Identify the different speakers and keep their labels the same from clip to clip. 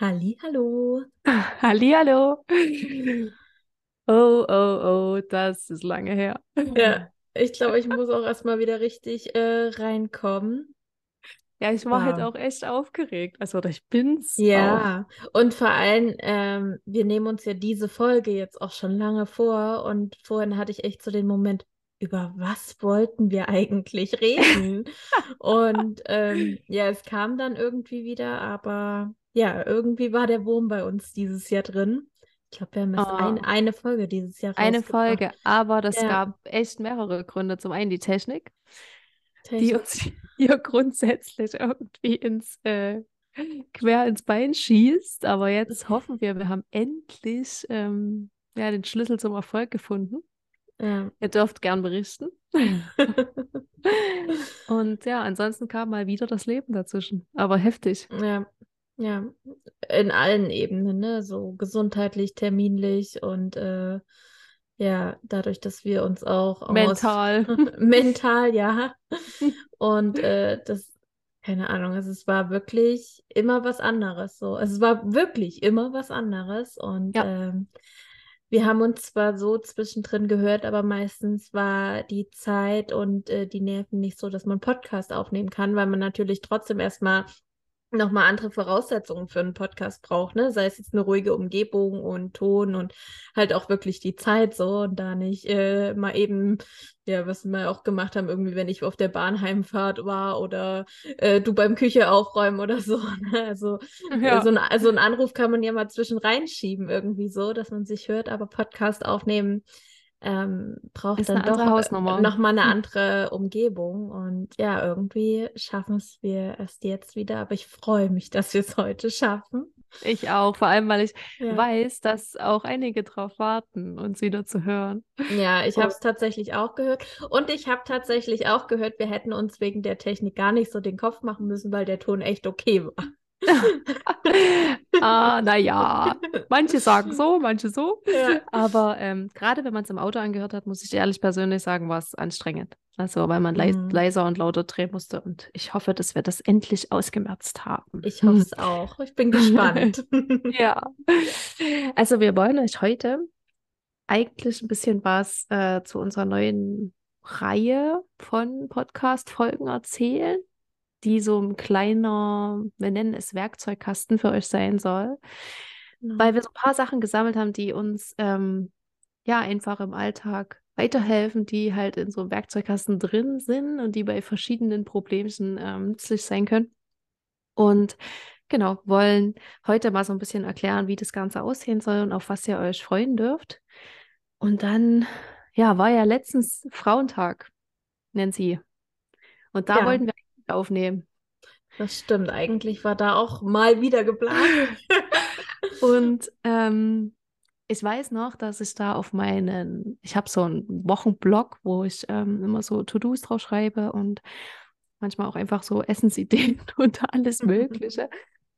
Speaker 1: Halli, hallo.
Speaker 2: Hallihallo. Oh, oh, oh, das ist lange her.
Speaker 1: Ja, ich glaube, ich muss auch erstmal wieder richtig äh, reinkommen.
Speaker 2: Ja, ich war halt
Speaker 1: Wow.
Speaker 2: auch echt aufgeregt. Also, ich bin's auch.
Speaker 1: Ja, und vor allem, ähm, wir nehmen uns ja diese Folge jetzt auch schon lange vor und vorhin hatte ich echt so den Moment, über was wollten wir eigentlich reden? Und ähm, ja, es kam dann irgendwie wieder, aber ja, irgendwie war der Wurm bei uns dieses Jahr drin. Ich glaube, wir haben erst ein,
Speaker 2: Oh,
Speaker 1: eine Folge dieses Jahr
Speaker 2: eine. Folge, aber das
Speaker 1: Ja,
Speaker 2: gab echt mehrere Gründe. Zum einen die Technik, die
Speaker 1: Technik.
Speaker 2: uns hier grundsätzlich irgendwie ins äh, quer ins Bein schießt. Aber jetzt hoffen wir, wir haben endlich ähm, ja, den Schlüssel zum Erfolg gefunden.
Speaker 1: Ja.
Speaker 2: Ihr dürft gern berichten. Und ja, ansonsten kam mal wieder das Leben dazwischen. Aber heftig.
Speaker 1: Ja, ja, in allen Ebenen, ne? So gesundheitlich, terminlich und äh, ja, dadurch, dass wir uns auch aus
Speaker 2: Mental.
Speaker 1: mental, ja, und äh, das, keine Ahnung, also es war wirklich immer was anderes. So, also es war wirklich immer was anderes und
Speaker 2: Ja,
Speaker 1: ähm, wir haben uns zwar so zwischendrin gehört, aber meistens war die Zeit und äh, die Nerven nicht so, dass man Podcast aufnehmen kann, weil man natürlich trotzdem erstmal nochmal andere Voraussetzungen für einen Podcast braucht, ne? Sei es jetzt eine ruhige Umgebung und Ton und halt auch wirklich die Zeit so und da nicht äh, mal eben, ja, was wir auch gemacht haben, irgendwie, wenn ich auf der Bahnheimfahrt war oder äh, du beim Küche aufräumen oder so. Ne? Also äh, so
Speaker 2: ja,
Speaker 1: ein, also ein Anruf kann man ja mal zwischen reinschieben, irgendwie so, dass man sich hört, aber Podcast aufnehmen ähm, braucht
Speaker 2: ist
Speaker 1: dann doch
Speaker 2: Hausnummer.
Speaker 1: nochmal eine
Speaker 2: Hm.
Speaker 1: andere Umgebung. Und ja, irgendwie schaffen es wir erst jetzt wieder. Aber ich freue mich, dass wir es heute schaffen.
Speaker 2: Ich auch, vor allem, weil ich
Speaker 1: Ja,
Speaker 2: weiß, dass auch einige drauf warten, uns wieder zu hören.
Speaker 1: ja, ich habe
Speaker 2: Und
Speaker 1: es tatsächlich auch gehört. Und ich habe tatsächlich auch gehört, wir hätten uns wegen der Technik gar nicht so den Kopf machen müssen, weil der Ton echt okay war.
Speaker 2: ah, naja, manche sagen so, manche so.
Speaker 1: Ja.
Speaker 2: Aber ähm, gerade wenn man es im Auto angehört hat, muss ich ehrlich persönlich sagen, war es anstrengend. Also, weil man
Speaker 1: Mhm.
Speaker 2: leiser und lauter drehen musste. Und ich hoffe, dass wir das endlich ausgemerzt haben.
Speaker 1: Ich hoffe es auch. Ich bin gespannt.
Speaker 2: Ja. Also, wir wollen euch heute eigentlich ein bisschen was äh, zu unserer neuen Reihe von Podcast-Folgen erzählen, die so ein kleiner, wir nennen es Werkzeugkasten für euch sein soll, weil
Speaker 1: Genau.
Speaker 2: wir so ein paar Sachen gesammelt haben, die uns ähm, ja einfach im Alltag weiterhelfen, die halt in so einem Werkzeugkasten drin sind und die bei verschiedenen Problemchen ähm, nützlich sein können. Und genau, wollen heute mal so ein bisschen erklären, wie das Ganze aussehen soll und auf was ihr euch freuen dürft. Und dann, ja, war ja letztens Frauentag, Nancy. Und da
Speaker 1: Ja,
Speaker 2: wollten wir aufnehmen.
Speaker 1: das stimmt. Eigentlich war da auch mal wieder geplant.
Speaker 2: Und ähm, ich weiß noch, dass ich da auf meinen, ich habe so einen Wochenblog, wo ich ähm, immer so To-Dos drauf schreibe und manchmal auch einfach so Essensideen und alles Mögliche.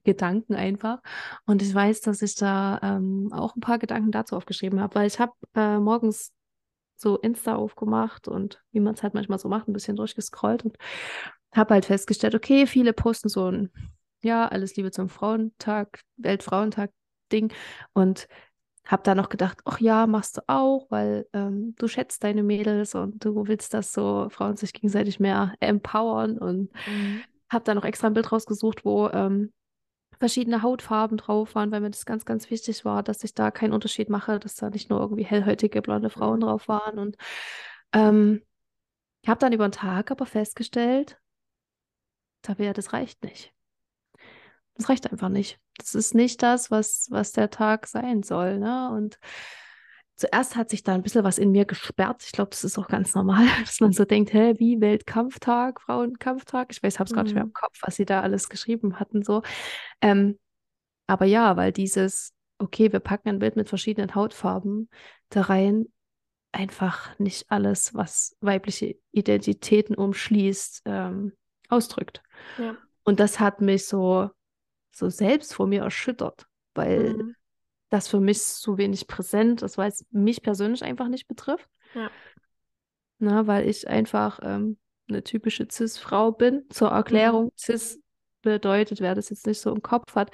Speaker 2: Gedanken einfach. Und ich weiß, dass ich da ähm, auch ein paar Gedanken dazu aufgeschrieben habe, weil ich habe äh, morgens so Insta aufgemacht und wie man es halt manchmal so macht, ein bisschen durchgescrollt und habe halt festgestellt, okay, viele posten so ein, ja, alles Liebe zum Frauentag, Weltfrauentag-Ding und habe da noch gedacht, ach ja, machst du auch, weil ähm, du schätzt deine Mädels und du willst, dass so Frauen sich gegenseitig mehr empowern und
Speaker 1: Mhm.
Speaker 2: habe da noch extra ein Bild rausgesucht, wo ähm, verschiedene Hautfarben drauf waren, weil mir das ganz, ganz wichtig war, dass ich da keinen Unterschied mache, dass da nicht nur irgendwie hellhäutige blonde Frauen drauf waren. Und ähm, habe dann über den Tag aber festgestellt, Tabea, das reicht nicht. Das reicht einfach nicht. Das ist nicht das, was, was der Tag sein soll. Ne? Und zuerst hat sich da ein bisschen was in mir gesperrt. Ich glaube, das ist auch ganz normal, dass man so denkt, hä, wie Weltkampftag, Frauenkampftag. Ich weiß, habe es gerade nicht mehr im
Speaker 1: Mhm.
Speaker 2: Kopf, was sie da alles geschrieben hatten. So. Ähm, aber ja, weil dieses, okay, wir packen ein Bild mit verschiedenen Hautfarben da rein, einfach nicht alles, was weibliche Identitäten umschließt, ähm, ausdrückt.
Speaker 1: Ja.
Speaker 2: Und das hat mich so, so selbst vor mir erschüttert, weil
Speaker 1: Mhm.
Speaker 2: das für mich so wenig präsent ist, weil es mich persönlich einfach nicht betrifft.
Speaker 1: Ja.
Speaker 2: Na, weil ich einfach ähm, eine typische Cis-Frau bin. Zur
Speaker 1: Mhm.
Speaker 2: Erklärung, Cis bedeutet, wer das jetzt nicht so im Kopf hat,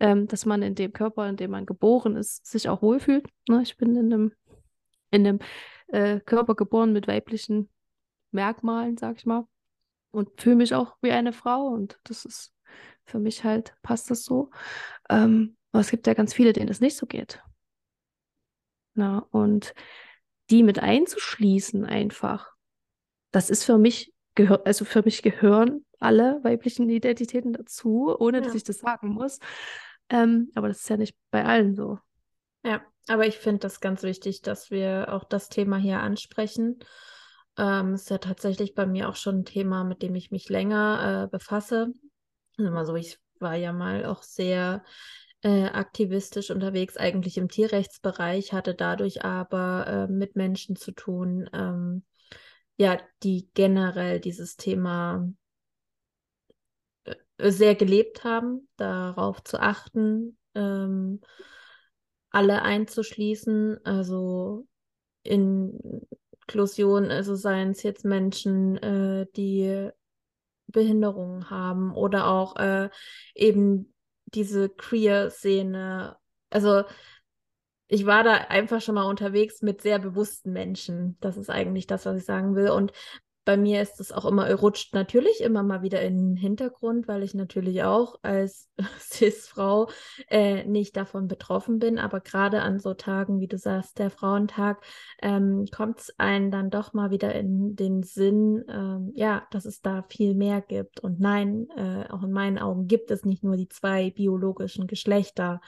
Speaker 2: ähm, dass man in dem Körper, in dem man geboren ist, sich auch wohlfühlt. Ne? Ich bin in einem, in einem äh, Körper geboren mit weiblichen Merkmalen, sag ich mal, und fühle mich auch wie eine Frau und das ist für mich halt, passt das so. Ähm, aber es gibt ja ganz viele, denen das nicht so geht. Na, und die mit einzuschließen einfach, das ist für mich, also für mich gehören alle weiblichen Identitäten dazu, ohne ja. dass ich das sagen muss. Ähm, aber das ist ja nicht bei allen so.
Speaker 1: Ja, aber ich finde das ganz wichtig, dass wir auch das Thema hier ansprechen. Ähm, ist ja tatsächlich bei mir auch schon ein Thema, mit dem ich mich länger äh, befasse. Also ich war ja mal auch sehr äh, aktivistisch unterwegs, eigentlich im Tierrechtsbereich, hatte dadurch aber äh, mit Menschen zu tun, ähm, ja, die generell dieses Thema äh, sehr gelebt haben, darauf zu achten, ähm, alle einzuschließen, also Inklusion, also seien es jetzt Menschen, äh, die Behinderungen haben oder auch äh, eben diese Queer-Szene. Also ich war da einfach schon mal unterwegs mit sehr bewussten Menschen. Das ist eigentlich das, was ich sagen will. Und bei mir ist es auch immer, rutscht natürlich immer mal wieder in den Hintergrund, weil ich natürlich auch als Cis-Frau äh, nicht davon betroffen bin. Aber gerade an so Tagen, wie du sagst, der Frauentag, ähm, kommt es einen dann doch mal wieder in den Sinn, ähm, ja, dass es da viel mehr gibt. Und nein, äh, auch in meinen Augen gibt es nicht nur die zwei biologischen Geschlechter.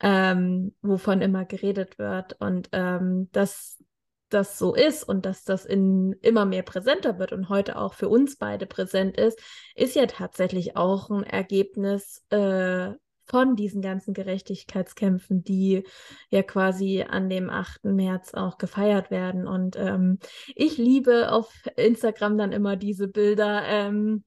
Speaker 1: Ähm, wovon immer geredet wird. Und ähm, das das so ist und dass das in immer mehr präsenter wird und heute auch für uns beide präsent ist, ist ja tatsächlich auch ein Ergebnis äh, von diesen ganzen Gerechtigkeitskämpfen, die ja quasi an dem 8. März auch gefeiert werden. Und ähm, ich liebe auf Instagram dann immer diese Bilder. Ähm,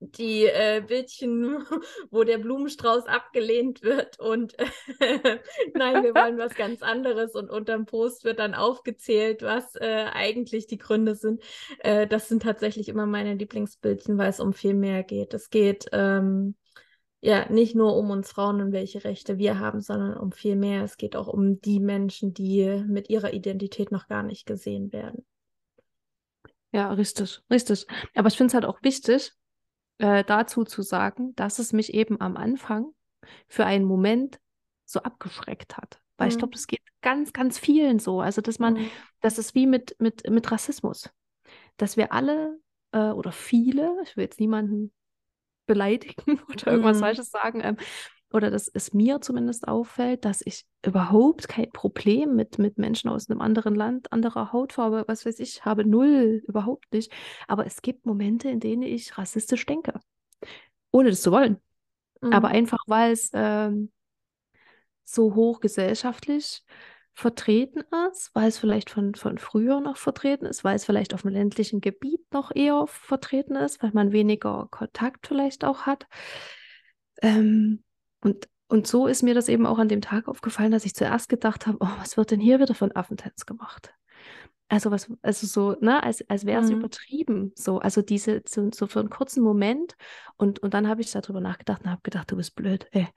Speaker 1: die äh, Bildchen, wo der Blumenstrauß abgelehnt wird und äh, nein, wir wollen was ganz anderes und unterm Post wird dann aufgezählt, was äh, eigentlich die Gründe sind. Äh, das sind tatsächlich immer meine Lieblingsbildchen, weil es um viel mehr geht. Es geht ähm, ja nicht nur um uns Frauen und welche Rechte wir haben, sondern um viel mehr. Es geht auch um die Menschen, die mit ihrer Identität noch gar nicht gesehen werden.
Speaker 2: Ja, richtig, richtig. Aber ich finde es halt auch wichtig, äh, dazu zu sagen, dass es mich eben am Anfang für einen Moment so abgeschreckt hat. Weil mhm. ich glaube, es geht ganz, ganz vielen so. Also, dass man, mhm. das ist wie mit, mit, mit Rassismus. Dass wir alle äh, oder viele, ich will jetzt niemanden beleidigen oder irgendwas mhm. Falsches sagen, ähm, oder dass es mir zumindest auffällt, dass ich überhaupt kein Problem mit, mit Menschen aus einem anderen Land, anderer Hautfarbe, was weiß ich, habe null, überhaupt nicht. Aber es gibt Momente, in denen ich rassistisch denke, ohne das zu wollen. Mhm. Aber einfach, weil es ähm, so hoch gesellschaftlich vertreten ist, weil es vielleicht von, von früher noch vertreten ist, weil es vielleicht auf dem ländlichen Gebiet noch eher vertreten ist, weil man weniger Kontakt vielleicht auch hat. Ähm, und, und so ist mir das eben auch an dem Tag aufgefallen, dass ich zuerst gedacht habe, oh, was wird denn hier wieder von Affentanz gemacht? Also was, also so, ne, als, als wäre es mhm. übertrieben. So, also diese, so, so für einen kurzen Moment. Und, und dann habe ich darüber nachgedacht und habe gedacht, du bist blöd. Ey,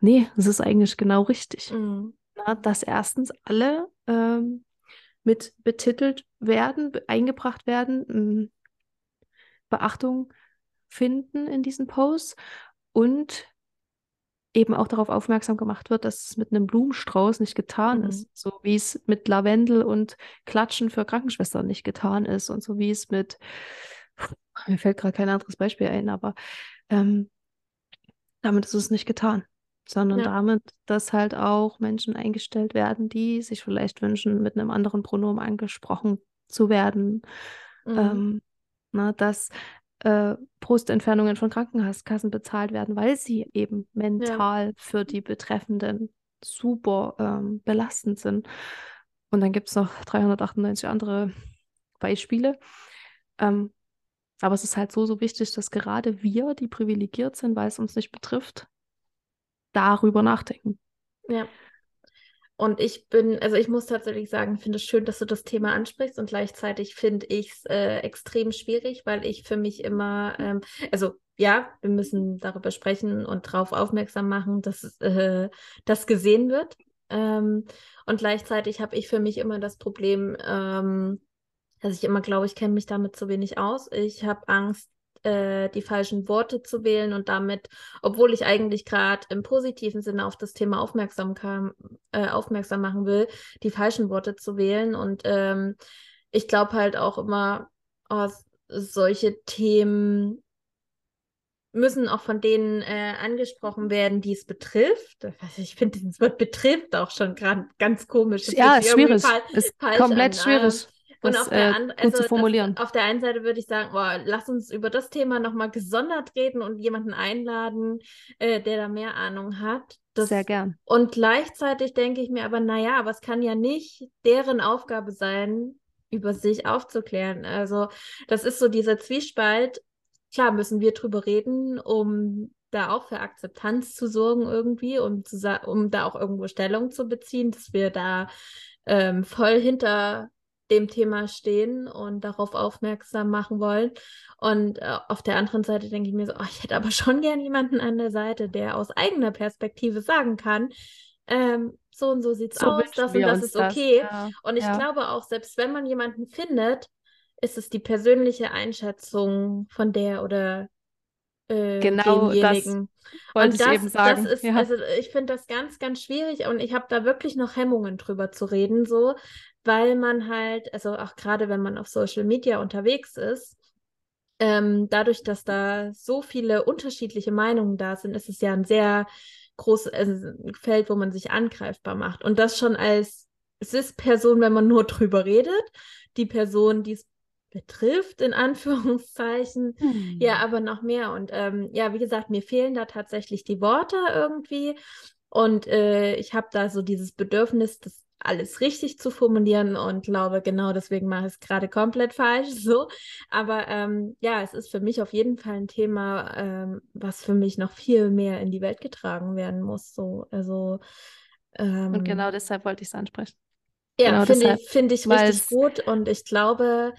Speaker 2: nee, das ist eigentlich genau richtig. Mhm. Na, dass erstens alle ähm, mit betitelt werden, eingebracht werden, Beachtung finden in diesen Posts und eben auch darauf aufmerksam gemacht wird, dass es mit einem Blumenstrauß nicht getan mhm. ist. So wie es mit Lavendel und Klatschen für Krankenschwestern nicht getan ist und so wie es mit, mir fällt gerade kein anderes Beispiel ein, aber ähm, damit ist es nicht getan. Sondern ja. damit, dass halt auch Menschen eingestellt werden, die sich vielleicht wünschen, mit einem anderen Pronomen angesprochen zu werden. Mhm. Ähm, na, dass äh, Brustentfernungen von Krankenkassen bezahlt werden, weil sie eben mental ja. für die Betreffenden super ähm, belastend sind. Und dann gibt es noch 398 andere Beispiele. Ähm, aber es ist halt so, so wichtig, dass gerade wir, die privilegiert sind, weil es uns nicht betrifft, darüber nachdenken.
Speaker 1: Ja. Und ich bin, also ich muss tatsächlich sagen, finde es schön, dass du das Thema ansprichst und gleichzeitig finde ich es äh, extrem schwierig, weil ich für mich immer, ähm, also ja, wir müssen darüber sprechen und darauf aufmerksam machen, dass äh, das gesehen wird. Ähm, und gleichzeitig habe ich für mich immer das Problem, ähm, dass ich immer glaube, ich kenne mich damit zu wenig aus. Ich habe Angst, äh, die falschen Worte zu wählen und damit, obwohl ich eigentlich gerade im positiven Sinne auf das Thema aufmerksam, kam, äh, aufmerksam machen will, die falschen Worte zu wählen. Und ähm, ich glaube halt auch immer, oh, solche Themen müssen auch von denen äh, angesprochen werden, die es betrifft. Ich finde dieses Wort betrifft auch schon gerade ganz komisch. Das
Speaker 2: ja, schwierig. Ist komplett an. schwierig.
Speaker 1: Und auf, der äh, also zu formulieren. Das, auf der einen Seite würde ich sagen, boah, lass uns über das Thema nochmal gesondert reden und jemanden einladen, äh, der da mehr Ahnung hat.
Speaker 2: Das, Sehr gern.
Speaker 1: Und gleichzeitig denke ich mir aber, naja, aber es kann ja nicht deren Aufgabe sein, über sich aufzuklären. Also das ist so dieser Zwiespalt. Klar müssen wir drüber reden, um da auch für Akzeptanz zu sorgen irgendwie, um, zu um da auch irgendwo Stellung zu beziehen, dass wir da ähm, voll hinter dem Thema stehen und darauf aufmerksam machen wollen. Und äh, auf der anderen Seite denke ich mir so, oh, ich hätte aber schon gern jemanden an der Seite, der aus eigener Perspektive sagen kann, ähm, so und so sieht es so aus, das und das ist okay. Das. Ja, und ich ja. glaube auch, selbst wenn man jemanden findet, ist es die persönliche Einschätzung von der oder äh, genau demjenigen.
Speaker 2: Das wollte und das, ich eben sagen.
Speaker 1: Das ist, ja. also ich finde das ganz, ganz schwierig und ich habe da wirklich noch Hemmungen drüber zu reden, so, weil man halt, also auch gerade wenn man auf Social Media unterwegs ist, ähm, dadurch, dass da so viele unterschiedliche Meinungen da sind, ist es ja ein sehr großes also Feld, wo man sich angreifbar macht. Und das schon als Cis-Person, wenn man nur drüber redet, die Person, die es betrifft, in Anführungszeichen, hm. ja, aber noch mehr. Und ähm, ja, wie gesagt, mir fehlen da tatsächlich die Worte irgendwie. Und äh, ich habe da so dieses Bedürfnis, das alles richtig zu formulieren und glaube, genau deswegen mache ich es gerade komplett falsch so. Aber ähm, ja, es ist für mich auf jeden Fall ein Thema, ähm, was für mich noch viel mehr in die Welt getragen werden muss. So, also
Speaker 2: ähm, und genau deshalb wollte ich es ansprechen.
Speaker 1: Ja, genau finde ich, find ich richtig gut und ich glaube,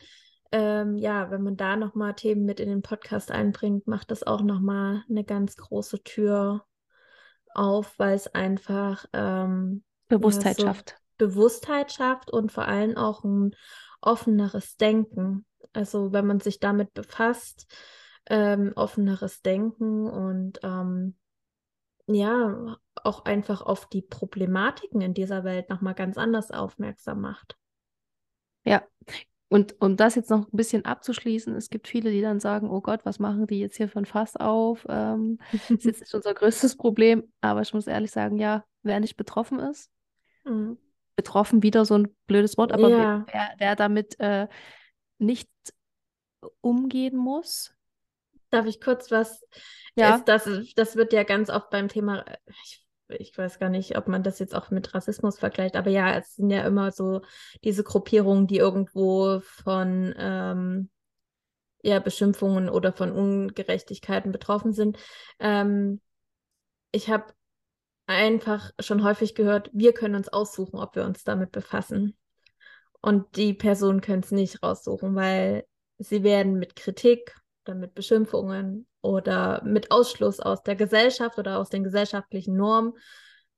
Speaker 1: ähm, ja, wenn man da nochmal Themen mit in den Podcast einbringt, macht das auch nochmal eine ganz große Tür auf, weil es einfach ähm,
Speaker 2: Bewusstheit ja, so, schafft.
Speaker 1: Bewusstheit schafft und vor allem auch ein offeneres Denken. Also wenn man sich damit befasst, ähm, offeneres Denken und ähm, ja, auch einfach auf die Problematiken in dieser Welt nochmal ganz anders aufmerksam macht.
Speaker 2: Ja, und um das jetzt noch ein bisschen abzuschließen, es gibt viele, die dann sagen, oh Gott, was machen die jetzt hier für ein Fass auf? Ähm, ist jetzt nicht unser größtes Problem, aber ich muss ehrlich sagen, ja, wer nicht betroffen ist, mhm betroffen, wieder so ein blödes Wort, aber ja. wer, wer, damit äh, nicht umgehen muss.
Speaker 1: Darf ich kurz was? Ja. Ist das, das wird ja ganz oft beim Thema, ich, ich weiß gar nicht, ob man das jetzt auch mit Rassismus vergleicht, aber ja, es sind ja immer so diese Gruppierungen, die irgendwo von ähm, ja, Beschimpfungen oder von Ungerechtigkeiten betroffen sind. Ähm, ich habe einfach schon häufig gehört, wir können uns aussuchen, ob wir uns damit befassen. Und die Personen können es nicht raussuchen, weil sie werden mit Kritik oder mit Beschimpfungen oder mit Ausschluss aus der Gesellschaft oder aus den gesellschaftlichen Normen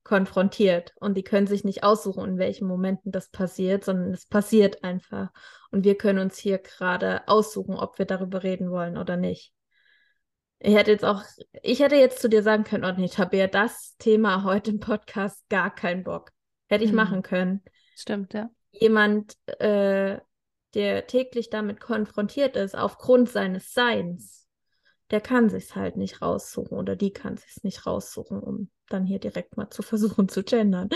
Speaker 1: konfrontiert. Und die können sich nicht aussuchen, in welchen Momenten das passiert, sondern es passiert einfach. Und wir können uns hier gerade aussuchen, ob wir darüber reden wollen oder nicht. Ich hätte jetzt auch, ich hätte jetzt zu dir sagen können, oh nee, Tabea, das Thema heute im Podcast gar keinen Bock. Hätte ich mhm. machen können.
Speaker 2: Stimmt, ja.
Speaker 1: Jemand, äh, der täglich damit konfrontiert ist, aufgrund seines Seins, der kann sich's halt nicht raussuchen oder die kann sich's nicht raussuchen, um dann hier direkt mal zu versuchen zu gendern.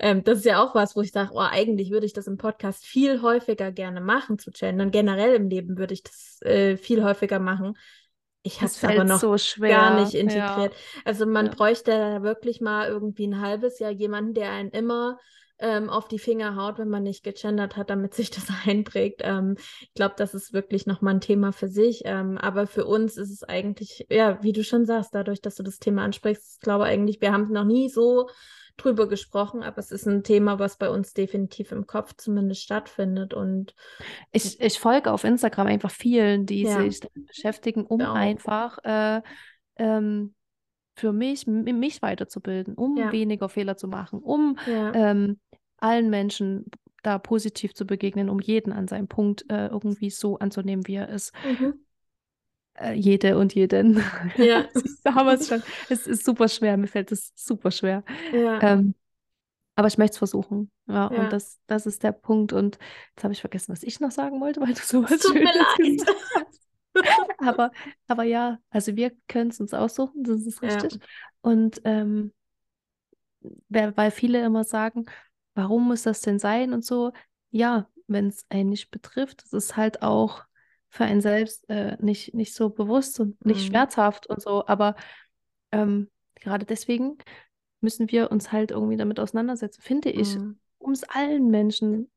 Speaker 1: Ähm, das ist ja auch was, wo ich sage, oh, eigentlich würde ich das im Podcast viel häufiger gerne machen, zu gendern. Generell im Leben würde ich das äh, viel häufiger machen, ich habe es aber noch so gar nicht integriert. Ja. Also man ja. bräuchte wirklich mal irgendwie ein halbes Jahr jemanden, der einen immer ähm, auf die Finger haut, wenn man nicht gegendert hat, damit sich das einprägt. Ähm, ich glaube, das ist wirklich nochmal ein Thema für sich. Ähm, aber für uns ist es eigentlich, ja, wie du schon sagst, dadurch, dass du das Thema ansprichst, ich glaube eigentlich, wir haben noch nie so drüber gesprochen, aber es ist ein Thema, was bei uns definitiv im Kopf zumindest stattfindet. Und
Speaker 2: ich, ich folge auf Instagram einfach vielen, die ja. sich damit beschäftigen, um einfach äh, ähm, für mich, mich weiterzubilden, um ja. weniger Fehler zu machen, um ja. ähm, allen Menschen da positiv zu begegnen, um jeden an seinem Punkt äh, irgendwie so anzunehmen, wie er ist. Mhm. Äh, jede und jeden. Ja. da haben wir es schon. Es ist super schwer, mir fällt es super schwer. Ja. Ähm, aber ich möchte es versuchen. Ja, ja, und das, das ist der Punkt. Und jetzt habe ich vergessen, was ich noch sagen wollte, weil du sowas Tut Schönes gesagt hast. aber, aber ja, also wir können es uns aussuchen, das ist richtig. Ja. Und ähm, weil viele immer sagen, warum muss das denn sein und so. Ja, wenn es einen nicht betrifft, das ist halt auch für einen selbst äh, nicht, nicht so bewusst und nicht mhm. schmerzhaft und so. Aber ähm, gerade deswegen müssen wir uns halt irgendwie damit auseinandersetzen, finde ich, mhm. um es allen Menschen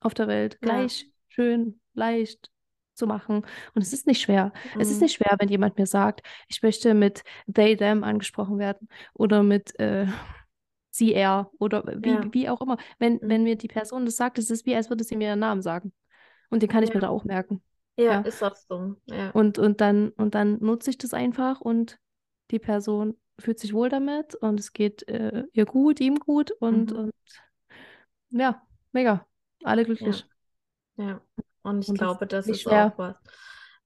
Speaker 2: auf der Welt gleich ja. schön, leicht zu machen. Und es ist nicht schwer. Mhm. Es ist mhm. nicht schwer, wenn jemand mir sagt, ich möchte mit they, them angesprochen werden oder mit äh, sie, er oder wie, ja. wie auch immer. Wenn, mhm. wenn mir die Person das sagt, es ist wie, als würde sie mir ihren Namen sagen. Und den kann ich ja. mir da auch merken.
Speaker 1: Ja, ja. ist auch so. Ja.
Speaker 2: Und, und, dann, und dann nutze ich das einfach und die Person fühlt sich wohl damit und es geht äh, ihr gut, ihm gut und, mhm. und ja, mega. Alle glücklich.
Speaker 1: Ja. Und ich und glaube, das, das ist schwer. auch was,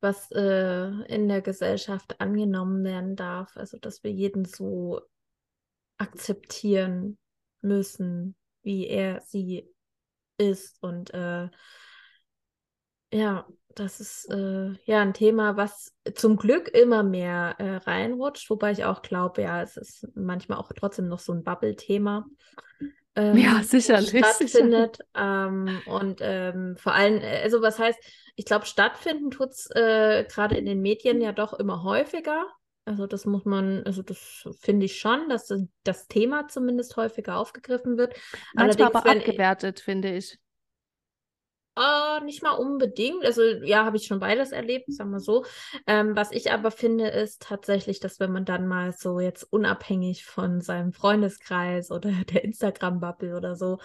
Speaker 1: was äh, in der Gesellschaft angenommen werden darf. Also, dass wir jeden so akzeptieren müssen, wie er sie ist. Und äh, ja, das ist äh, ja ein Thema, was zum Glück immer mehr äh, reinrutscht, wobei ich auch glaube, ja, es ist manchmal auch trotzdem noch so ein Bubble-Thema
Speaker 2: ähm, ja, sicherlich,
Speaker 1: stattfindet. Ähm, und ähm, vor allem, äh, also was heißt, ich glaube, stattfinden tut es äh, gerade in den Medien ja doch immer häufiger. Also das muss man, also das finde ich schon, dass das Thema zumindest häufiger aufgegriffen wird.
Speaker 2: Manchmal Allerdings, aber abgewertet, finde ich.
Speaker 1: Uh, nicht mal unbedingt. Also ja, habe ich schon beides erlebt, sagen wir so. Ähm, was ich aber finde, ist tatsächlich, dass wenn man dann mal so jetzt unabhängig von seinem Freundeskreis oder der Instagram-Bubble oder so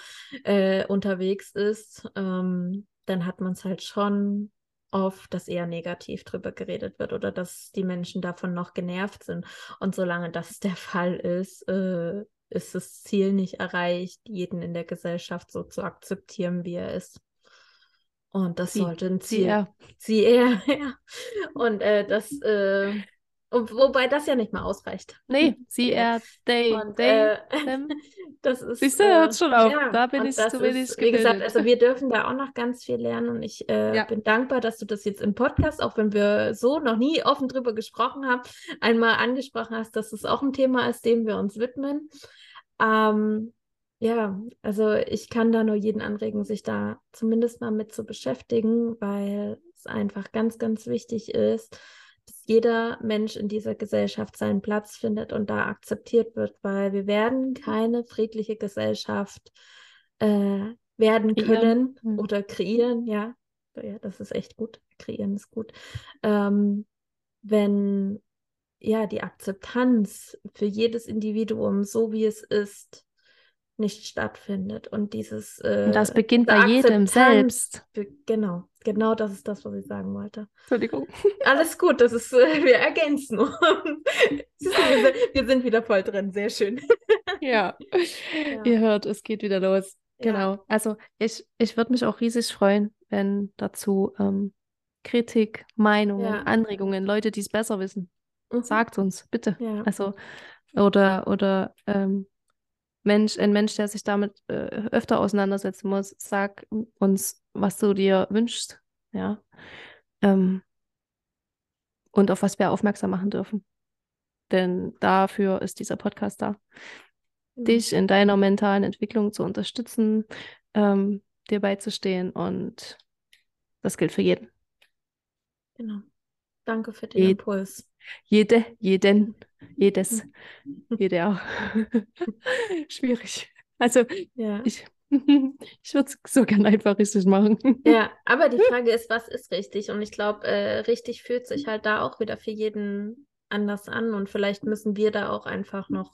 Speaker 1: äh, unterwegs ist, ähm, dann hat man es halt schon oft, dass eher negativ drüber geredet wird oder dass die Menschen davon noch genervt sind. Und solange das der Fall ist, äh, ist das Ziel nicht erreicht, jeden in der Gesellschaft so zu akzeptieren, wie er ist. Und das sie, sollte ein Ziel. Sie er. Sie er, ja. Und äh, das, äh, wobei das ja nicht mal ausreicht.
Speaker 2: Nee, sie, er, they, und, they, äh, them.
Speaker 1: Das ist.
Speaker 2: Siehst du, hört schon auf. Ja, da bin ich zu wenig
Speaker 1: ist, Wie gesagt, also wir dürfen da auch noch ganz viel lernen und ich äh, ja. bin dankbar, dass du das jetzt im Podcast, auch wenn wir so noch nie offen drüber gesprochen haben, einmal angesprochen hast, dass es auch ein Thema ist, dem wir uns widmen. Ähm, ja, also ich kann da nur jeden anregen, sich da zumindest mal mit zu beschäftigen, weil es einfach ganz, ganz wichtig ist, dass jeder Mensch in dieser Gesellschaft seinen Platz findet und da akzeptiert wird, weil wir werden keine friedliche Gesellschaft äh, werden können ja. oder kreieren, ja. Ja, das ist echt gut. Kreieren ist gut. Ähm, wenn ja die Akzeptanz für jedes Individuum so wie es ist, nicht stattfindet. Und dieses. Äh, und
Speaker 2: das beginnt bei jedem selbst.
Speaker 1: Genau, genau das ist das, was ich sagen wollte.
Speaker 2: Entschuldigung.
Speaker 1: Alles gut, das ist, äh, wir ergänzen wir, sind, wieder voll drin, sehr schön.
Speaker 2: ja. ja. ihr hört, es geht wieder los. Genau. Ja. Also ich, ich würde mich auch riesig freuen, wenn dazu ähm, Kritik, Meinungen, ja. Anregungen, Leute, die es besser wissen. Mhm. Sagt uns, bitte. Also, oder, oder ähm, Mensch, ein Mensch, der sich damit äh, öfter auseinandersetzen muss, sag uns, was du dir wünschst, ja. Ähm, und auf was wir aufmerksam machen dürfen. Denn dafür ist dieser Podcast da. Mhm. Dich in deiner mentalen Entwicklung zu unterstützen, ähm, dir beizustehen und das gilt für jeden.
Speaker 1: Genau. Danke für den Impuls.
Speaker 2: Jede, jeden, jedes, jede auch. Schwierig. Also ja. ich, ich würde es so gerne einfach richtig machen.
Speaker 1: Ja, aber die Frage ist, was ist richtig? Und ich glaube, äh, richtig fühlt sich halt da auch wieder für jeden anders an. Und vielleicht müssen wir da auch einfach noch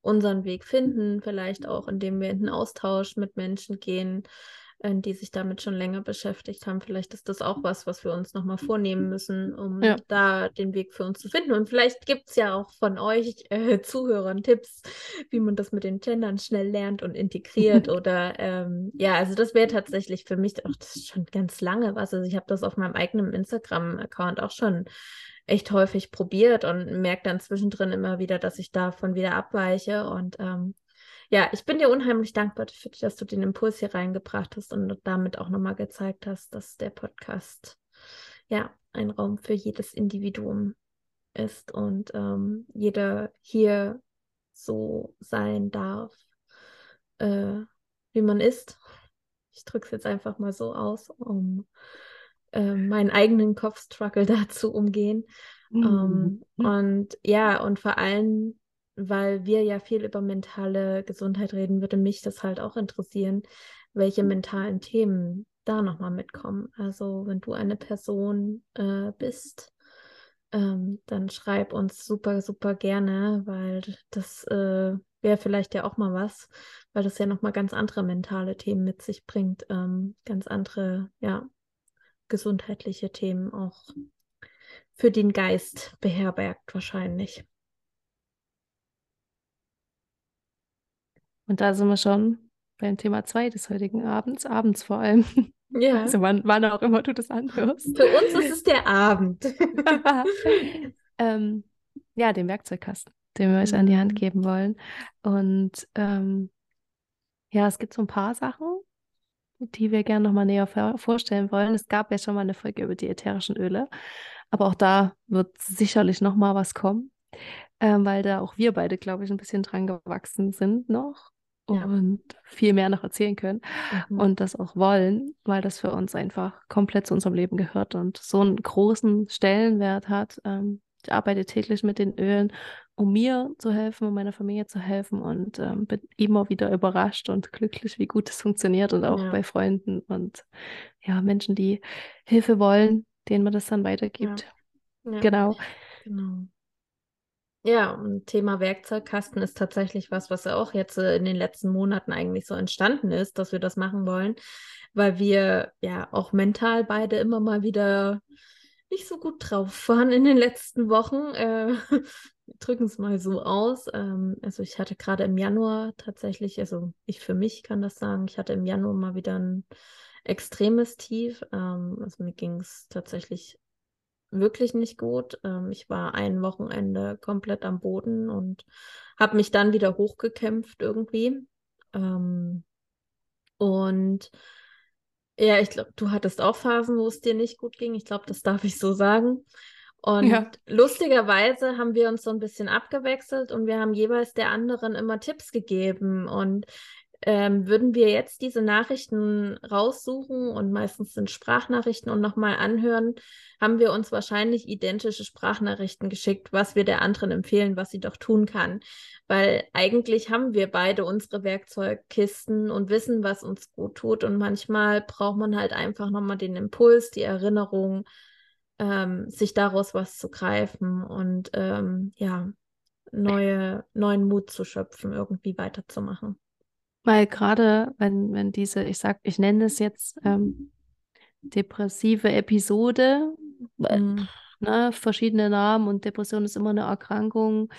Speaker 1: unseren Weg finden, vielleicht auch, indem wir in den Austausch mit Menschen gehen, die sich damit schon länger beschäftigt haben. Vielleicht ist das auch was, was wir uns nochmal vornehmen müssen, um ja. da den Weg für uns zu finden. Und vielleicht gibt es ja auch von euch äh, Zuhörern Tipps, wie man das mit den Gendern schnell lernt und integriert. oder ähm, ja, also das wäre tatsächlich für mich, auch schon ganz lange was. Also ich habe das auf meinem eigenen Instagram-Account auch schon echt häufig probiert und merke dann zwischendrin immer wieder, dass ich davon wieder abweiche. Und ähm, ja, ich bin dir unheimlich dankbar für dich, dass du den Impuls hier reingebracht hast und damit auch nochmal gezeigt hast, dass der Podcast ja ein Raum für jedes Individuum ist und ähm, jeder hier so sein darf, äh, wie man ist. Ich drücke es jetzt einfach mal so aus, um äh, meinen eigenen Kopfstruggle da zu umgehen. Mhm. Ähm, und ja, und vor allem weil wir ja viel über mentale Gesundheit reden, würde mich das halt auch interessieren, welche mentalen Themen da nochmal mitkommen. Also wenn du eine Person äh, bist, ähm, dann schreib uns super, super gerne, weil das äh, wäre vielleicht ja auch mal was, weil das ja nochmal ganz andere mentale Themen mit sich bringt, ähm, ganz andere, ja, gesundheitliche Themen auch für den Geist beherbergt wahrscheinlich.
Speaker 2: Und da sind wir schon beim Thema 2 des heutigen Abends, abends vor allem. Ja. Also wann, wann auch immer du das anhörst.
Speaker 1: Für uns ist es der Abend.
Speaker 2: ähm, ja, den Werkzeugkasten, den wir euch an die Hand mhm. geben wollen. Und ähm, ja, es gibt so ein paar Sachen, die wir gerne nochmal näher vorstellen wollen. Es gab ja schon mal eine Folge über die ätherischen Öle, aber auch da wird sicherlich nochmal was kommen, ähm, weil da auch wir beide, glaube ich, ein bisschen dran gewachsen sind noch und viel mehr noch erzählen können mhm. und das auch wollen, weil das für uns einfach komplett zu unserem Leben gehört und so einen großen Stellenwert hat. Ähm, ich arbeite täglich mit den Ölen, um mir zu helfen, um meiner Familie zu helfen und ähm, bin immer wieder überrascht und glücklich, wie gut es funktioniert und auch ja. bei Freunden und ja, Menschen, die Hilfe wollen, denen man das dann weitergibt. Ja. Ja. Genau. Genau.
Speaker 1: Ja, und Thema Werkzeugkasten ist tatsächlich was, was auch jetzt äh, in den letzten Monaten eigentlich so entstanden ist, dass wir das machen wollen, weil wir ja auch mental beide immer mal wieder nicht so gut drauf waren in den letzten Wochen. Äh, drücken es mal so aus. Ähm, also ich hatte gerade im Januar tatsächlich, also ich für mich kann das sagen, ich hatte im Januar mal wieder ein extremes Tief. Ähm, also mir ging es tatsächlich wirklich nicht gut. Ähm, ich war ein Wochenende komplett am Boden und habe mich dann wieder hochgekämpft irgendwie. Ähm, und ja, ich glaube, du hattest auch Phasen, wo es dir nicht gut ging. Ich glaube, das darf ich so sagen. Und ja. lustigerweise haben wir uns so ein bisschen abgewechselt und wir haben jeweils der anderen immer Tipps gegeben. Und ähm, würden wir jetzt diese Nachrichten raussuchen und meistens sind Sprachnachrichten und nochmal anhören, haben wir uns wahrscheinlich identische Sprachnachrichten geschickt, was wir der anderen empfehlen, was sie doch tun kann. Weil eigentlich haben wir beide unsere Werkzeugkisten und wissen, was uns gut tut. Und manchmal braucht man halt einfach nochmal den Impuls, die Erinnerung, ähm, sich daraus was zu greifen und ähm, ja, neue, neuen Mut zu schöpfen, irgendwie weiterzumachen.
Speaker 2: Weil gerade, wenn, wenn diese, ich sag, ich nenne es jetzt ähm, depressive Episode, mhm. ne, verschiedene Namen und Depression ist immer eine Erkrankung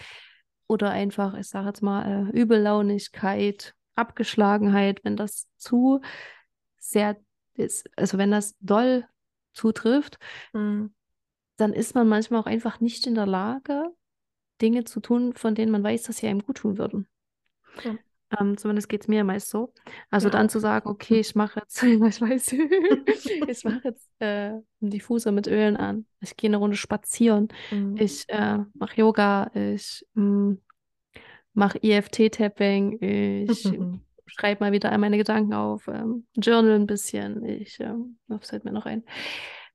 Speaker 2: oder einfach, ich sage jetzt mal, äh, Übellaunigkeit, Abgeschlagenheit, wenn das zu sehr ist, also wenn das doll zutrifft, mhm. dann ist man manchmal auch einfach nicht in der Lage, Dinge zu tun, von denen man weiß, dass sie einem gut tun würden. Ja. Ähm, zumindest geht es mir meist so. Also ja. dann zu sagen, okay, ich mache jetzt, ich weiß, ich mache jetzt äh, einen Diffuser mit Ölen an. Ich gehe eine Runde spazieren. Mhm. Ich äh, mache Yoga. Ich mm, mache EFT-Tapping. Ich mhm. schreibe mal wieder all meine Gedanken auf. Ähm, Journal ein bisschen. Ich, ähm, was fällt mir noch ein?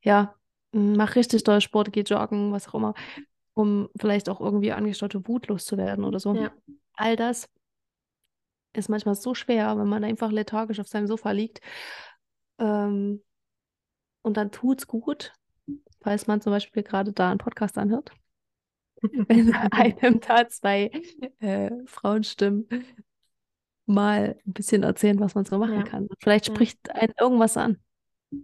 Speaker 2: Ja, mm, mache richtig doll Sport, gehe joggen, was auch immer, um vielleicht auch irgendwie angestaute Wut loszuwerden oder so. Ja. All das ist manchmal so schwer, wenn man einfach lethargisch auf seinem Sofa liegt. Ähm, und dann tut es gut, falls man zum Beispiel gerade da einen Podcast anhört. wenn einem da zwei äh, Frauenstimmen mal ein bisschen erzählen, was man so machen
Speaker 1: Ja.
Speaker 2: kann. Vielleicht
Speaker 1: Ja.
Speaker 2: spricht einen irgendwas an.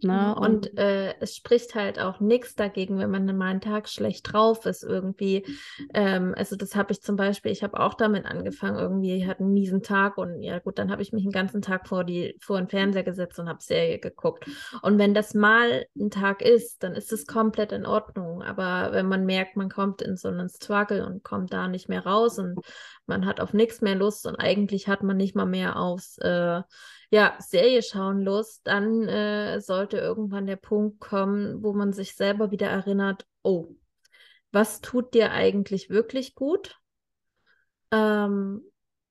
Speaker 2: Na,
Speaker 1: Und äh, es spricht halt auch nichts dagegen, wenn man mal einen Tag schlecht drauf ist irgendwie. Ähm, also das habe ich zum Beispiel, ich habe auch damit angefangen, irgendwie ich hatte einen miesen Tag und ja gut, dann habe ich mich den ganzen Tag vor die vor den Fernseher gesetzt und habe Serie geguckt. Und wenn das mal ein Tag ist, dann ist es komplett in Ordnung. Aber wenn man merkt, man kommt in so einen Struggle und kommt da nicht mehr raus und man hat auf nichts mehr Lust und eigentlich hat man nicht mal mehr aufs äh, ja, Serie schauen Lust, dann äh, sollte irgendwann der Punkt kommen, wo man sich selber wieder erinnert, oh, was tut dir eigentlich wirklich gut? Ähm,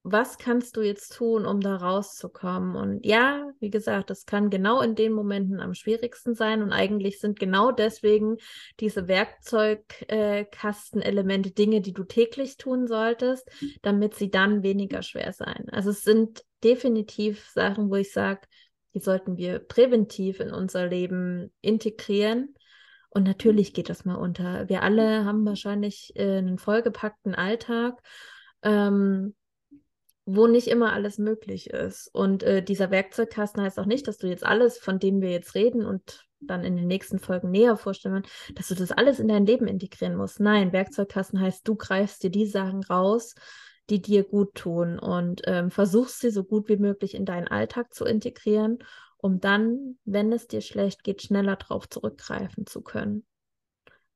Speaker 1: was kannst du jetzt tun, um da rauszukommen? Und ja, wie gesagt, das kann genau in den Momenten am schwierigsten sein. Und eigentlich sind genau deswegen diese Werkzeugkastenelemente Dinge, die du täglich tun solltest, damit sie dann weniger schwer sein. Also es sind definitiv Sachen, wo ich sage, die sollten wir präventiv in unser Leben integrieren. Und natürlich geht das mal unter. Wir alle haben wahrscheinlich äh, einen vollgepackten Alltag. Ähm, wo nicht immer alles möglich ist. Und äh, dieser Werkzeugkasten heißt auch nicht, dass du jetzt alles, von dem wir jetzt reden und dann in den nächsten Folgen näher vorstellen, dass du das alles in dein Leben integrieren musst. Nein, Werkzeugkasten heißt, du greifst dir die Sachen raus, die dir gut tun und ähm, versuchst sie so gut wie möglich in deinen Alltag zu integrieren, um dann, wenn es dir schlecht geht, schneller drauf zurückgreifen zu können.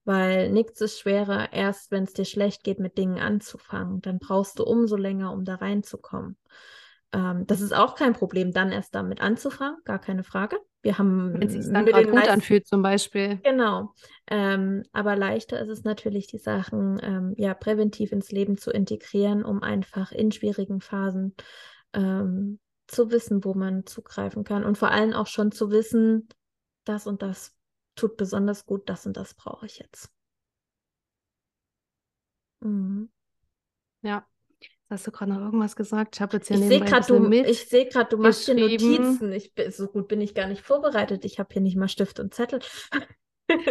Speaker 1: Weil nichts ist schwerer, erst wenn es dir schlecht geht, mit Dingen anzufangen. Dann brauchst du umso länger, um da reinzukommen. Ähm, das ist auch kein Problem, dann erst damit anzufangen, gar keine Frage. Wir haben
Speaker 2: wenn es sich dann gerade gut
Speaker 1: meisten-
Speaker 2: anfühlt, zum Beispiel.
Speaker 1: Genau. Ähm, aber leichter ist es natürlich, die Sachen ähm, ja präventiv ins Leben zu integrieren, um einfach in schwierigen Phasen ähm, zu wissen, wo man zugreifen kann und vor allem auch schon zu wissen, das und das tut besonders gut, das und das brauche ich jetzt. Mhm.
Speaker 2: Ja. Hast du gerade noch irgendwas gesagt? Ich habe jetzt hier
Speaker 1: Ich sehe gerade, du,
Speaker 2: mit.
Speaker 1: ich sehe gerade, du machst
Speaker 2: geschrieben.
Speaker 1: Notizen. Ich, bin- so gut bin ich gar nicht vorbereitet. Ich habe hier nicht mal Stift und Zettel.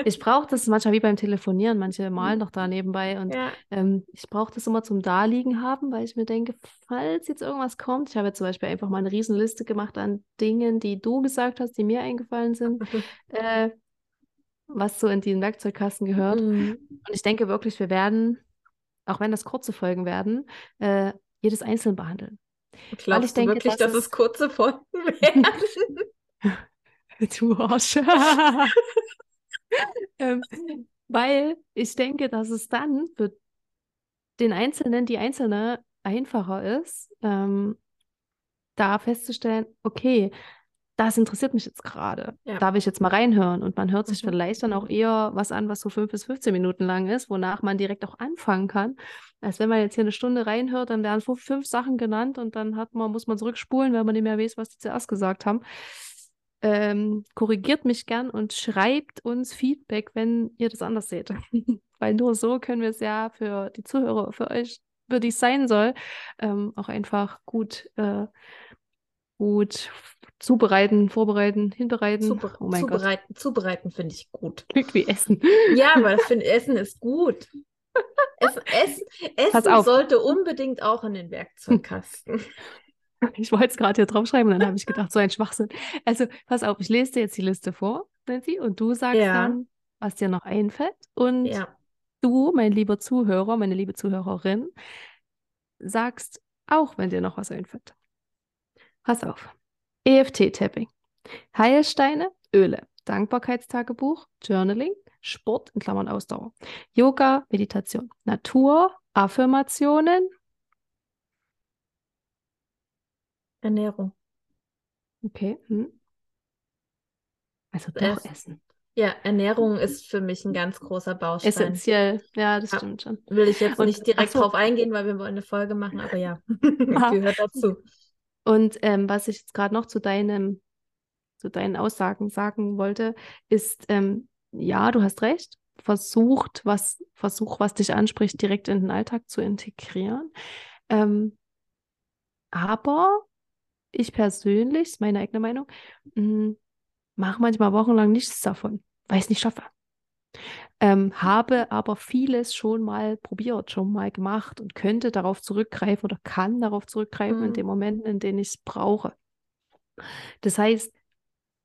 Speaker 2: Ich brauche das manchmal wie beim Telefonieren. Manche malen doch da nebenbei und
Speaker 1: Ja.
Speaker 2: ähm, ich brauche das immer zum Daliegen haben, weil ich mir denke, falls jetzt irgendwas kommt, ich habe jetzt zum Beispiel einfach mal eine Riesenliste gemacht an Dingen, die du gesagt hast, die mir eingefallen sind, äh, was so in diesen Werkzeugkasten gehört.
Speaker 1: Mhm.
Speaker 2: Und ich denke wirklich, wir werden, auch wenn das kurze Folgen werden, äh, jedes einzeln behandeln.
Speaker 1: Glaubst
Speaker 2: ich
Speaker 1: du
Speaker 2: denke,
Speaker 1: wirklich,
Speaker 2: das
Speaker 1: dass es kurze Folgen werden?
Speaker 2: Du Arsch. ähm, weil ich denke, dass es dann für den Einzelnen, die Einzelne einfacher ist, ähm, da festzustellen, okay, das interessiert mich jetzt gerade.
Speaker 1: Ja.
Speaker 2: Darf ich jetzt mal reinhören? Und man hört sich
Speaker 1: Mhm.
Speaker 2: vielleicht dann auch eher was an, was so fünf bis 15 Minuten lang ist, wonach man direkt auch anfangen kann. Als wenn man jetzt hier eine Stunde reinhört, dann werden fünf, fünf Sachen genannt und dann hat man, muss man zurückspulen, weil man nicht mehr weiß, was die zuerst gesagt haben. Ähm, korrigiert mich gern und schreibt uns Feedback, wenn ihr das anders seht. Weil nur so können wir es ja für die Zuhörer, für euch, für die es sein soll, ähm, auch einfach gut, äh, gut zubereiten, vorbereiten, hinbereiten.
Speaker 1: Zuber
Speaker 2: oh Gott,
Speaker 1: zubereiten, zubereiten finde ich gut.
Speaker 2: klingt wie Essen.
Speaker 1: Ja, aber ich finde, Essen ist gut. Essen, Essen, Essen sollte unbedingt auch in den Werkzeugkasten.
Speaker 2: Ich wollte es gerade hier draufschreiben und dann habe ich gedacht, so ein Schwachsinn. Also, pass auf, ich lese dir jetzt die Liste vor, Nancy, und du sagst
Speaker 1: Ja.
Speaker 2: dann, was dir noch einfällt. Und
Speaker 1: Ja,
Speaker 2: du, mein lieber Zuhörer, meine liebe Zuhörerin, sagst auch, wenn dir noch was einfällt. Pass auf. EFT-Tapping, Heilsteine, Öle, Dankbarkeitstagebuch, Journaling, Sport in Klammern Ausdauer, Yoga, Meditation, Natur, Affirmationen,
Speaker 1: Ernährung.
Speaker 2: okay, hm. also doch
Speaker 1: Essen.
Speaker 2: Essen.
Speaker 1: Ja, Ernährung ist für mich ein ganz großer Baustein.
Speaker 2: Essentiell, ja, das
Speaker 1: Ja.
Speaker 2: stimmt schon.
Speaker 1: Will ich jetzt
Speaker 2: Und-
Speaker 1: nicht direkt
Speaker 2: so.
Speaker 1: drauf eingehen, weil wir wollen eine Folge machen, aber ja,
Speaker 2: Ah.
Speaker 1: gehört dazu.
Speaker 2: Und ähm, was ich jetzt gerade noch zu deinem, zu deinen Aussagen sagen wollte, ist, ähm, ja, du hast recht. Versucht, was, versuch, was dich anspricht, direkt in den Alltag zu integrieren. Ähm, aber ich persönlich, meine eigene Meinung, mh, mache manchmal wochenlang nichts davon, weil ich es nicht schaffe. Ähm, habe aber vieles schon mal probiert, schon mal gemacht und könnte darauf zurückgreifen oder kann darauf zurückgreifen in den
Speaker 1: Mhm.
Speaker 2: Momenten, in denen ich es brauche. Das heißt,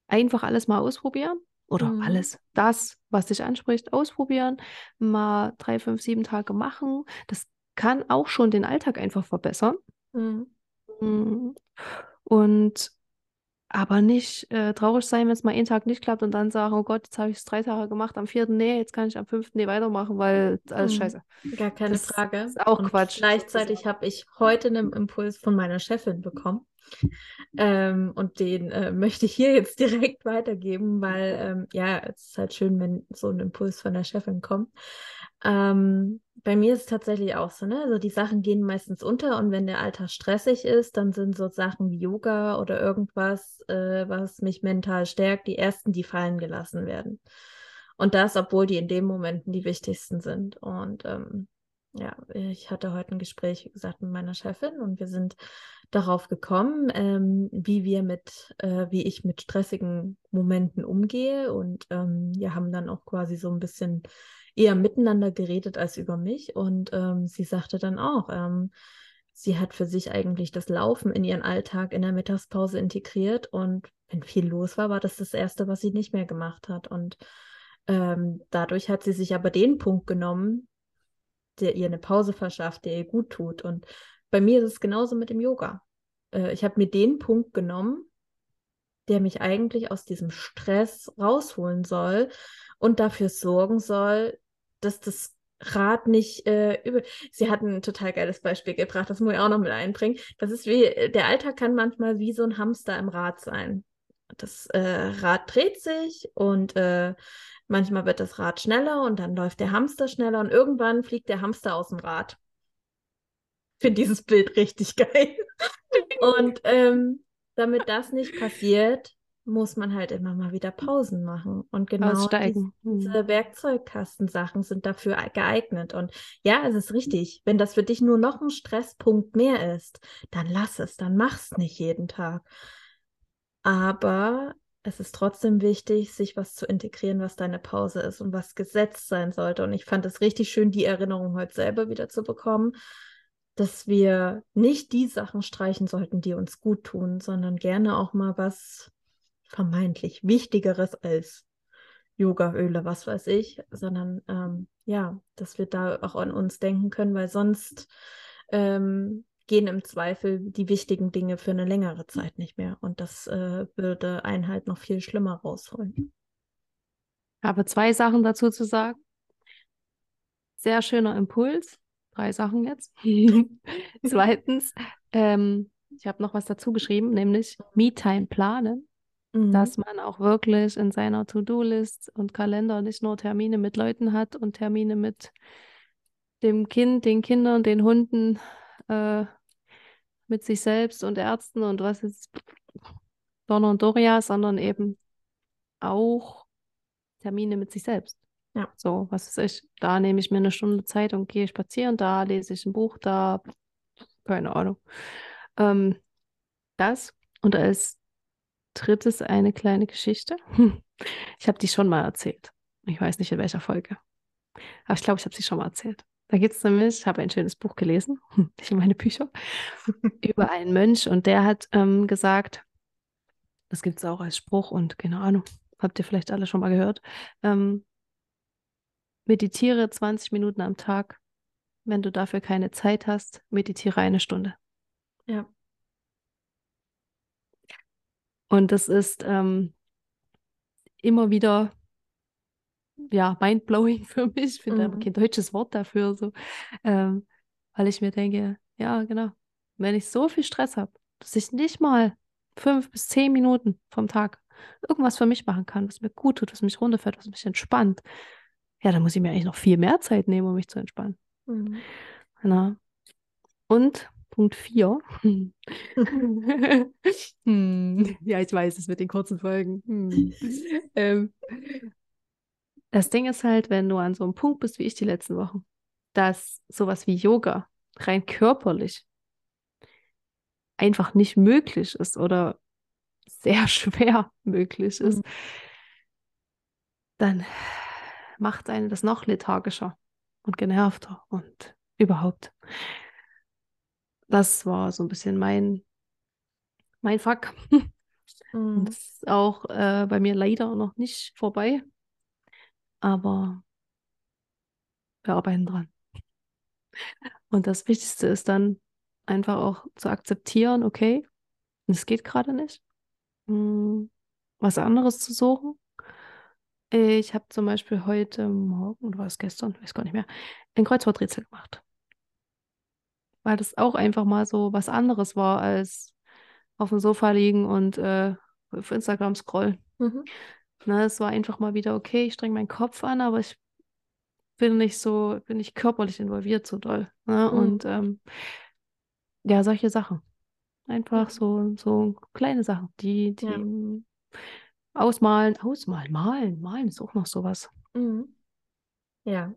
Speaker 2: einfach alles mal ausprobieren oder
Speaker 1: Mhm.
Speaker 2: alles, das, was dich anspricht, ausprobieren, mal drei, fünf, sieben Tage machen. Das kann auch schon den Alltag einfach verbessern.
Speaker 1: Mhm.
Speaker 2: Mm. Und aber nicht äh, traurig sein, wenn es mal einen Tag nicht klappt und dann sagen, oh Gott, jetzt habe ich es drei Tage gemacht, am vierten, nee, jetzt kann ich am fünften nee weitermachen, weil alles
Speaker 1: Mhm.
Speaker 2: scheiße.
Speaker 1: Gar keine
Speaker 2: Das
Speaker 1: Frage.
Speaker 2: ist auch
Speaker 1: Und
Speaker 2: Quatsch.
Speaker 1: gleichzeitig habe ich heute einen Impuls von meiner Chefin bekommen. Ähm, und den äh, möchte ich hier jetzt direkt weitergeben, weil ähm, ja, es ist halt schön, wenn so ein Impuls von der Chefin kommt. Ähm, bei mir ist es tatsächlich auch so, ne? Also die Sachen gehen meistens unter und wenn der Alltag stressig ist, dann sind so Sachen wie Yoga oder irgendwas, äh, was mich mental stärkt, die ersten, die fallen gelassen werden. Und das, obwohl die in den Momenten die wichtigsten sind. Und ähm, ja, ich hatte heute ein Gespräch, wie gesagt, mit meiner Chefin und wir sind darauf gekommen, ähm, wie wir mit, äh, wie ich mit stressigen Momenten umgehe und ähm, wir haben dann auch quasi so ein bisschen eher miteinander geredet als über mich und ähm, sie sagte dann auch, ähm, sie hat für sich eigentlich das Laufen in ihren Alltag in der Mittagspause integriert und wenn viel los war, war das das Erste, was sie nicht mehr gemacht hat und ähm, dadurch hat sie sich aber den Punkt genommen, der ihr eine Pause verschafft, der ihr gut tut. Und bei mir ist es genauso mit dem Yoga. Äh, ich habe mir den Punkt genommen, der mich eigentlich aus diesem Stress rausholen soll und dafür sorgen soll, dass das Rad nicht äh, über. Sie hat ein total geiles Beispiel gebracht, das muss ich auch noch mit einbringen. Das ist wie, der Alltag kann manchmal wie so ein Hamster im Rad sein. Das äh, Rad dreht sich und äh, manchmal wird das Rad schneller und dann läuft der Hamster schneller und irgendwann fliegt der Hamster aus dem Rad. Ich finde dieses Bild richtig geil. Und ähm, damit das nicht passiert, muss man halt immer mal wieder Pausen machen. Und genau
Speaker 2: Aussteigen. Hm.
Speaker 1: diese Werkzeugkastensachen sind dafür geeignet. Und ja, es ist richtig. Wenn das für dich nur noch ein Stresspunkt mehr ist, dann lass es, dann mach's nicht jeden Tag. Aber es ist trotzdem wichtig, sich was zu integrieren, was deine Pause ist und was gesetzt sein sollte. Und ich fand es richtig schön, die Erinnerung heute selber wieder zu bekommen, dass wir nicht die Sachen streichen sollten, die uns gut tun, sondern gerne auch mal was vermeintlich Wichtigeres als Yogaöle, was weiß ich, sondern ähm, ja, dass wir da auch an uns denken können, weil sonst ähm, gehen im Zweifel die wichtigen Dinge für eine längere Zeit nicht mehr. Und das äh, würde einen halt noch viel schlimmer rausholen.
Speaker 2: Habe zwei Sachen dazu zu sagen. Sehr schöner Impuls. Drei Sachen jetzt. Zweitens, ähm, ich habe noch was dazu geschrieben, nämlich Me-Time planen,
Speaker 1: Mhm.
Speaker 2: dass man auch wirklich in seiner To-Do-List und Kalender nicht nur Termine mit Leuten hat und Termine mit dem Kind, den Kindern, den Hunden, äh, mit sich selbst und Ärzten und was ist Donner und Doria, sondern eben auch Termine mit sich selbst.
Speaker 1: Ja.
Speaker 2: So, was weiß ich, da nehme ich mir eine Stunde Zeit und gehe spazieren, da lese ich ein Buch, da, keine Ahnung. Ähm, das und als drittes eine kleine Geschichte. Ich habe die schon mal erzählt. Ich weiß nicht in welcher Folge. Aber ich glaube, ich habe sie schon mal erzählt. Da geht es nämlich, ich habe ein schönes Buch gelesen, nicht in meine Bücher, über einen Mönch und der hat ähm, gesagt, das gibt es auch als Spruch und keine Ahnung, habt ihr vielleicht alle schon mal gehört, ähm, meditiere 20 Minuten am Tag. Wenn du dafür keine Zeit hast, meditiere eine Stunde.
Speaker 1: Ja.
Speaker 2: Und das ist ähm, immer wieder ja, mindblowing für mich. Ich finde
Speaker 1: Mhm.
Speaker 2: aber kein deutsches Wort dafür, so. Ähm, weil ich mir denke, ja, genau, wenn ich so viel Stress habe, dass ich nicht mal fünf bis zehn Minuten vom Tag irgendwas für mich machen kann, was mir gut tut, was mich runterfährt, was mich entspannt, ja, dann muss ich mir eigentlich noch viel mehr Zeit nehmen, um mich zu entspannen.
Speaker 1: Mhm.
Speaker 2: Genau. Und Punkt 4. hm. Ja, ich weiß es mit den kurzen Folgen. Hm. ähm, das Ding ist halt, wenn du an so einem Punkt bist wie ich die letzten Wochen, dass sowas wie Yoga rein körperlich einfach nicht möglich ist oder sehr schwer möglich ist,
Speaker 1: Mhm.
Speaker 2: dann macht einen das noch lethargischer und genervter und überhaupt. Das war so ein bisschen mein, mein Fuck. Und
Speaker 1: Mhm.
Speaker 2: das ist auch äh, bei mir leider noch nicht vorbei. Aber wir arbeiten dran. Und das Wichtigste ist dann einfach auch zu akzeptieren, okay, es geht gerade nicht. Hm, Was anderes zu suchen. Ich habe zum Beispiel heute Morgen, oder war es gestern, weiß gar nicht mehr, ein Kreuzworträtsel gemacht. Weil das auch einfach mal so was anderes war, als auf dem Sofa liegen und äh, auf Instagram scrollen.
Speaker 1: Mhm.
Speaker 2: Ne, es war einfach mal wieder, okay, ich streng meinen Kopf an, aber ich bin nicht so, bin nicht körperlich involviert so doll. Ne?
Speaker 1: Mhm.
Speaker 2: Und ähm, ja, solche Sachen. Einfach
Speaker 1: Mhm.
Speaker 2: so, so kleine Sachen, die, die
Speaker 1: Ja.
Speaker 2: ausmalen, ausmalen, malen, malen ist auch noch sowas.
Speaker 1: Mhm. Ja.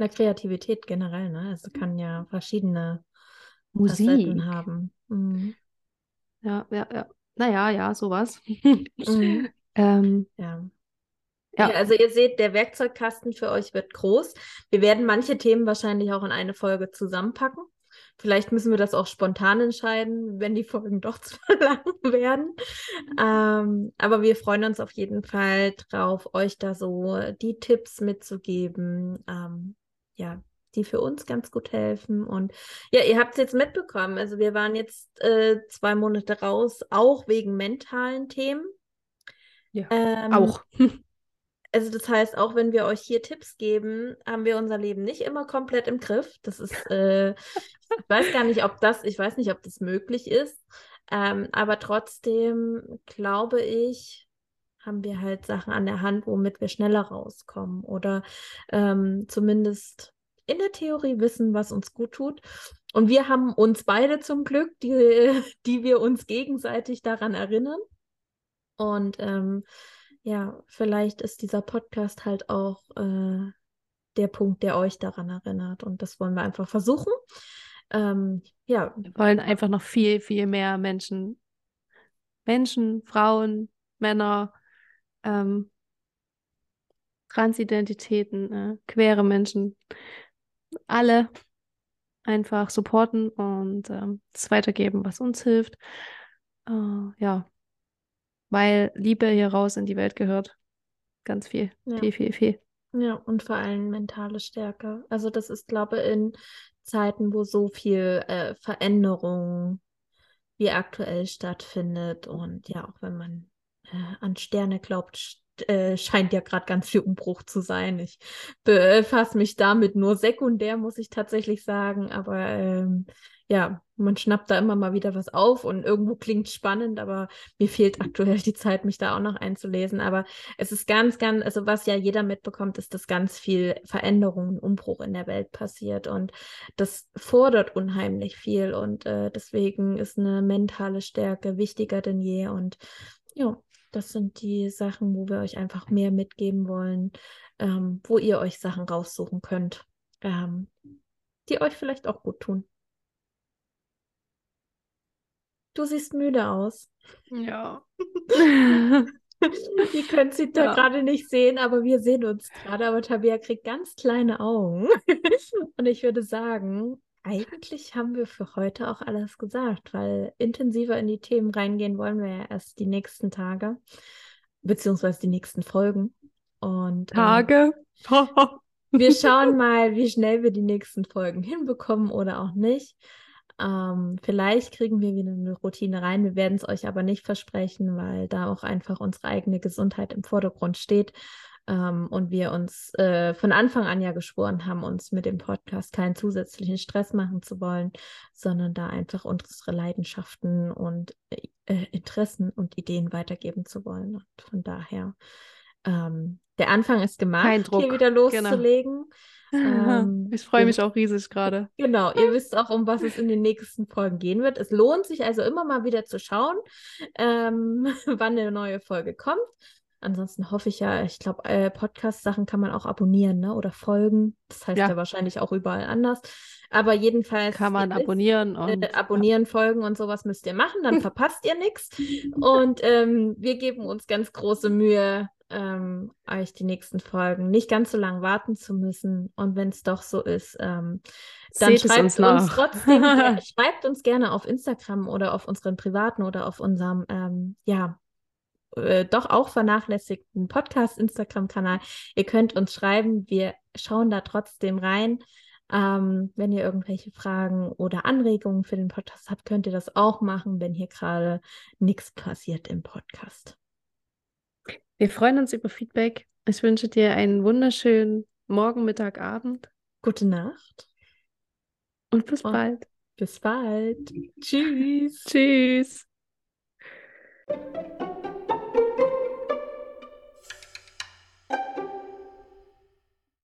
Speaker 1: Na, Kreativität generell, ne? Also kann ja verschiedene
Speaker 2: Musik.
Speaker 1: haben. Mhm.
Speaker 2: Ja, ja, ja. Naja, ja, sowas.
Speaker 1: Mhm.
Speaker 2: ähm,
Speaker 1: Ja.
Speaker 2: ja,
Speaker 1: Ja, also ihr seht, der Werkzeugkasten für euch wird groß. Wir werden manche Themen wahrscheinlich auch in eine Folge zusammenpacken. Vielleicht müssen wir das auch spontan entscheiden, wenn die Folgen doch zu lang werden. Ähm, aber wir freuen uns auf jeden Fall drauf, euch da so die Tipps mitzugeben, ähm, ja, die für uns ganz gut helfen. Und ja, ihr habt es jetzt mitbekommen. Also wir waren jetzt äh, zwei Monate raus, auch wegen mentalen Themen.
Speaker 2: ja.
Speaker 1: Ähm,
Speaker 2: auch.
Speaker 1: also das heißt, auch wenn wir euch hier Tipps geben, haben wir unser Leben nicht immer komplett im Griff. Das ist, äh, ich weiß gar nicht, ob das, ich weiß nicht, ob das möglich ist. Ähm, aber trotzdem glaube ich, haben wir halt Sachen an der Hand, womit wir schneller rauskommen oder ähm, zumindest in der Theorie wissen, was uns gut tut. Und wir haben uns beide zum Glück, die, die wir uns gegenseitig daran erinnern. Und ähm, ja, vielleicht ist dieser Podcast halt auch äh, der Punkt, der euch daran erinnert. Und das wollen wir einfach versuchen. Ähm, ja,
Speaker 2: Wir wollen einfach noch viel, viel mehr Menschen, Menschen, Frauen, Männer, ähm, Transidentitäten, äh, queere Menschen, alle einfach supporten und ähm, das weitergeben, was uns hilft. Äh, ja, weil Liebe hier raus in die Welt gehört. Ganz viel,
Speaker 1: Ja.
Speaker 2: viel, viel, viel.
Speaker 1: ja, und vor allem mentale Stärke. Also das ist, glaube ich, in Zeiten, wo so viel äh, Veränderung wie aktuell stattfindet und ja, auch wenn man äh, an Sterne glaubt, äh, scheint ja gerade ganz viel Umbruch zu sein. Ich befasse mich damit nur sekundär, muss ich tatsächlich sagen, aber ähm, ja, man schnappt da immer mal wieder was auf und irgendwo klingt spannend, aber mir fehlt aktuell die Zeit, mich da auch noch einzulesen. Aber es ist ganz, ganz, also was ja jeder mitbekommt, ist, dass ganz viel Veränderung und Umbruch in der Welt passiert und das fordert unheimlich viel und äh, deswegen ist eine mentale Stärke wichtiger denn je und ja, das sind die Sachen, wo wir euch einfach mehr mitgeben wollen, ähm, wo ihr euch Sachen raussuchen könnt, ähm, die euch vielleicht auch gut tun. Du siehst müde aus.
Speaker 2: Ja.
Speaker 1: Ihr könnt sie da
Speaker 2: Ja.
Speaker 1: gerade nicht sehen, aber wir sehen uns gerade. Aber Tabea kriegt ganz kleine Augen. Und ich würde sagen, eigentlich haben wir für heute auch alles gesagt, weil intensiver in die Themen reingehen wollen wir ja erst die nächsten Tage, beziehungsweise die nächsten Folgen. Und äh,
Speaker 2: Tage.
Speaker 1: wir schauen mal, wie schnell wir die nächsten Folgen hinbekommen oder auch nicht. Ähm, vielleicht kriegen wir wieder eine Routine rein. Wir werden es euch aber nicht versprechen, weil da auch einfach unsere eigene Gesundheit im Vordergrund steht. Ähm, und wir uns äh, von Anfang an ja geschworen haben, uns mit dem Podcast keinen zusätzlichen Stress machen zu wollen, sondern da einfach unsere Leidenschaften und äh, Interessen und Ideen weitergeben zu wollen. Und von daher, ähm, der Anfang ist gemacht,
Speaker 2: Kein Druck,
Speaker 1: hier wieder
Speaker 2: genau.
Speaker 1: loszulegen. Ähm,
Speaker 2: ich freue mich auch riesig gerade.
Speaker 1: Genau, ihr wisst auch, um was es in den nächsten Folgen gehen wird. Es lohnt sich also immer mal wieder zu schauen, ähm, wann eine neue Folge kommt. Ansonsten hoffe ich ja, ich glaube, äh, Podcast-Sachen kann man auch abonnieren, ne? Oder folgen. Das heißt ja,
Speaker 2: Ja.
Speaker 1: wahrscheinlich auch überall anders. Aber jedenfalls
Speaker 2: Kann man abonnieren und
Speaker 1: äh, abonnieren, folgen und sowas müsst ihr machen, dann verpasst ihr nichts. Und ähm, wir geben uns ganz große Mühe, ähm, euch die nächsten Folgen nicht ganz so lange warten zu müssen. Und wenn es doch so ist, ähm, dann schreibt
Speaker 2: uns
Speaker 1: uns, trotzdem, schreibt uns gerne auf Instagram oder auf unseren privaten oder auf unserem, ähm, ja, äh, doch auch vernachlässigten Podcast-Instagram-Kanal. Ihr könnt uns schreiben, wir schauen da trotzdem rein. Ähm, wenn ihr irgendwelche Fragen oder Anregungen für den Podcast habt, könnt ihr das auch machen, wenn hier gerade nichts passiert im Podcast.
Speaker 2: Wir freuen uns über Feedback. Ich wünsche dir einen wunderschönen Morgen, Mittag, Abend
Speaker 1: Gute Nacht.
Speaker 2: und bis
Speaker 1: Oh.
Speaker 2: bald.
Speaker 1: Bis bald. Tschüss.
Speaker 2: Tschüss.